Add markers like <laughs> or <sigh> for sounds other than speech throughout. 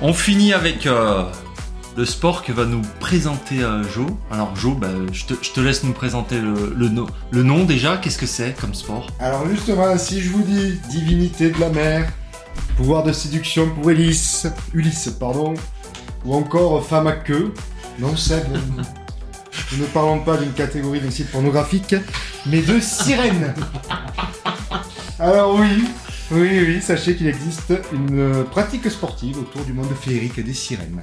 On finit avec euh, le sport que va nous présenter euh, Jo. Alors Jo, bah, je, te, je te laisse nous présenter le, le, no- le nom déjà. Qu'est-ce que c'est comme sport? Alors justement, si je vous dis divinité de la mer, pouvoir de séduction pour Ulysse, Ulysse, pardon, ou encore femme à queue, non Seb, nous- <laughs> nous ne parlons pas d'une catégorie d'un site pornographique, mais de sirène. <laughs> Alors oui, oui, oui, sachez qu'il existe une euh, pratique sportive autour du monde féerique des sirènes.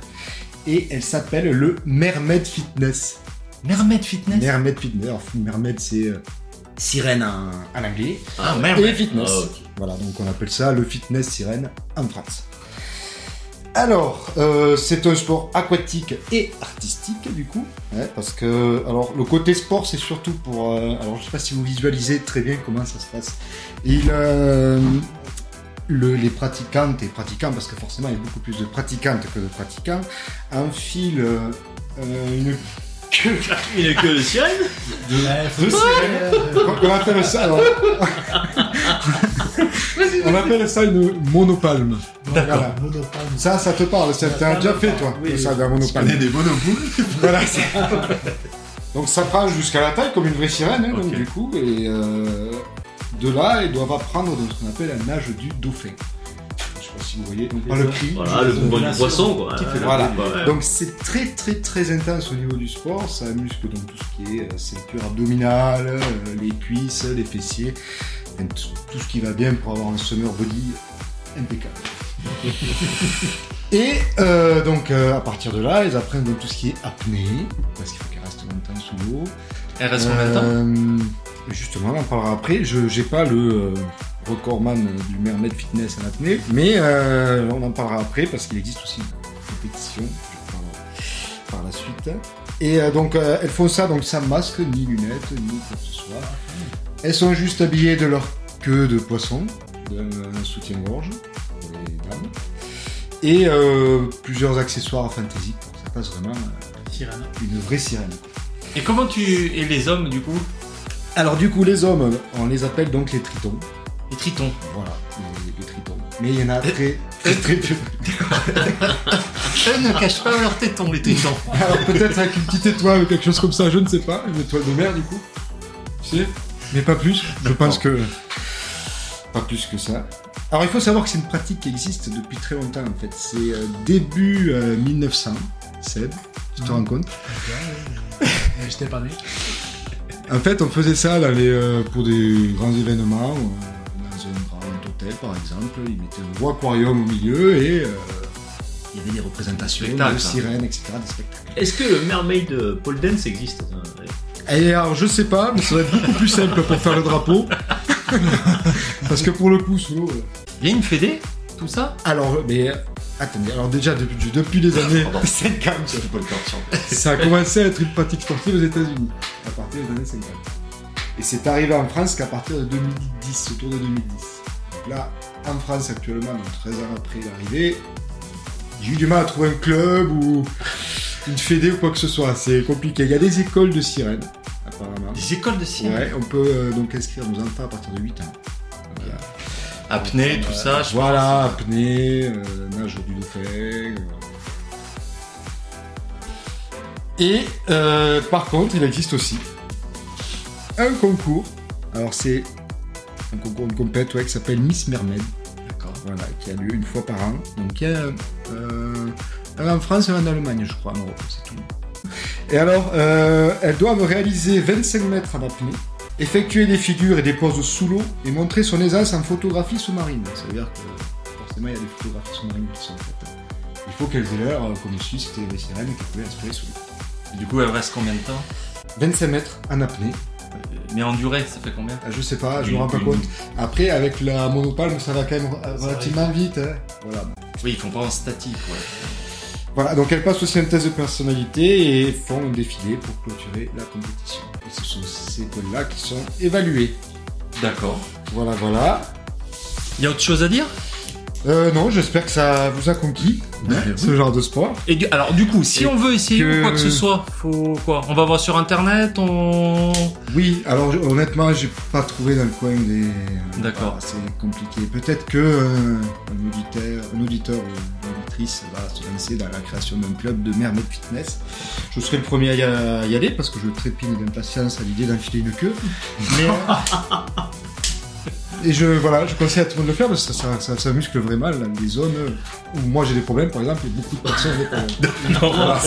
Et elle s'appelle le Mermaid Fitness. Mermaid Fitness Mermaid Fitness, alors Mermaid c'est euh, sirène en, en anglais. Ah, Et Mermaid. fitness. Ah. Voilà, donc on appelle ça le fitness sirène en France. Alors, euh, c'est un sport aquatique et artistique du coup, hein, parce que alors le côté sport c'est surtout pour, euh, alors je sais pas si vous visualisez très bien comment ça se passe. Il, euh, le- les pratiquantes et pratiquants, parce que forcément il y a beaucoup plus de pratiquantes que de pratiquants, enfilent euh, une queue Il est que le sirène de, de sirène. On appelle ça. alors- <laughs> on appelle ça une monopalme. Voilà. Ça, ça te parle. Ça t'as déjà fait toi. Oui, ça, d'un monopalme. des monopoules <laughs> Voilà. c'est- donc ça prend jusqu'à la taille comme une vraie sirène, hein, donc, du coup, et euh, de là, ils doivent apprendre ce qu'on appelle la nage du dauphin. Je sais pas si vous voyez. Donc, pas le cri. Voilà, le mouvement du poisson, quoi. Qui fait Ouais, Voilà. ouais. Donc c'est très très très intense au niveau du sport, ça muscle donc tout ce qui est euh, ceinture abdominale, euh, les cuisses, les fessiers, tout ce qui va bien pour avoir un summer body impeccable. <laughs> Et euh, donc euh, à partir de là, ils apprennent donc tout ce qui est apnée, parce qu'il faut qu'ils restent longtemps sous l'eau. Elle reste combien de temps Euh, Justement, on en parlera après. Je n'ai pas le recordman du Mermaid Fitness en apnée, mais on en parlera après parce qu'il existe aussi une compétition. Par la suite. Et euh, donc, euh, elles font ça donc sans masque, ni lunettes, ni quoi que ce soit. Elles sont juste habillées de leur queue de poisson, d'un soutien-gorge pour les dames, et euh, plusieurs accessoires fantaisiques. Ça passe vraiment euh, Sirène. une vraie sirène. Et comment tu. Et les hommes, du coup? Alors du coup, les hommes, on les appelle donc les tritons. Les tritons. Voilà, les, les tritons. Mais il y en a très, très, très peu. Eux ne cachent pas leurs tétons, les tritons. <laughs> Alors peut-être avec une petite étoile ou quelque chose comme ça, je ne sais pas. Une étoile de mer du coup. Tu sais? Mais pas plus. Je pense que... Pas plus que ça. Alors il faut savoir que c'est une pratique qui existe depuis très longtemps en fait. C'est euh, début euh, 1900, Seb, tu te rends compte? Euh, J'étais pas né. En fait, on faisait ça les, euh, pour des grands événements, euh, dans un grand hôtel par exemple. Ils mettaient un gros aquarium au milieu et euh, il y avait des représentations de sirènes, etc. Des spectacles. Est-ce que le mermaid pole dance existe Et alors, je sais pas, mais ça va être beaucoup plus simple pour faire le drapeau. <laughs> Parce que pour le coup, sous l'eau. Euh, Il y a une fédé Tout ça Alors, mais. euh, Attendez, alors déjà, depuis, depuis les années 50, <laughs> <laughs> ça a commencé à être une pratique sportive aux États-Unis, à partir des années 50. Et c'est arrivé en France qu'à partir de 2010, autour de 2010. Donc là, en France actuellement, donc 13 ans après l'arrivée, j'ai eu du mal à trouver un club ou une fédé ou quoi que ce soit. C'est compliqué. Il y a des écoles de sirènes, apparemment. Des écoles de sirènes. Ouais, on peut euh, donc inscrire nos enfants à partir de 8 ans. Voilà. Apnée, tout ça, je Voilà, apnée, euh, nage du dauphin. euh. Et euh, par contre, il existe aussi un concours. Alors c'est un concours, une compète ouais, qui s'appelle Miss Mermaid. D'accord. Voilà, qui a lieu une fois par an. Donc il y a euh, un en France et un en Allemagne, je crois, en Europe, c'est tout. Et alors, euh, elles doivent réaliser 25 mètres en apnée, effectuer des figures et des poses sous l'eau et montrer son aisance en photographie sous-marine. Ça veut dire que forcément il y a des photographies sous-marines qui sont faites. Il faut qu'elles aient l'air, euh, comme ici, c'était des sirènes qu'elles pouvaient inspirer sous l'eau. Du coup, elle reste combien de temps? 25 mètres en apnée, Euh, Mais en durée, ça fait combien? Ah, je sais pas, je me rends pas compte. Après, avec la monopalme, ça va quand même relativement vite. hein. Voilà. Oui, ils font pas en statique, ouais. Voilà, donc elles passent aussi un test de personnalité et font un défilé pour clôturer la compétition. Et ce sont ces écoles-là qui sont évaluées. D'accord. Voilà, voilà. Il y a autre chose à dire? Euh, non, j'espère que ça vous a conquis, hein, ce genre de sport. Et du- alors du coup, si Et on veut essayer que- ou quoi que ce soit, faut quoi? On va voir sur internet, on Oui, alors je- honnêtement, j'ai pas trouvé dans le coin des. D'accord. Voilà, c'est compliqué. Peut-être que euh, un auditeur, un auditeur va se lancer dans la création d'un club de Mermaid Fitness. Je serai le premier à y, aller parce que je trépigne d'impatience à l'idée d'enfiler une queue. <laughs> et je, voilà, je conseille à tout le monde de le faire parce que ça, ça, ça, ça muscle vraiment des zones où moi j'ai des problèmes, par exemple, et beaucoup de personnes ont des problèmes. <laughs> Voilà.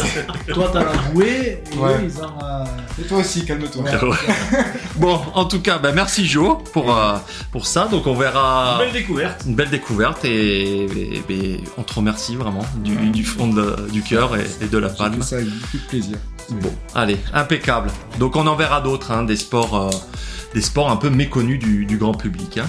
Toi, t'as la bouée, et Ouais. eux, ils ont. euh, Et toi aussi, calme-toi. Ouais. <laughs> Bon, en tout cas, bah, merci Joe pour, euh, pour ça. Donc on verra Belle découverte. une belle découverte et, et- et on te remercie vraiment du, du fond de- du cœur et, et de la fait ça avec beaucoup de plaisir. Bon, allez, impeccable. Donc on en verra d'autres, hein, des sports, euh, des sports un peu méconnus du, grand public. Hein.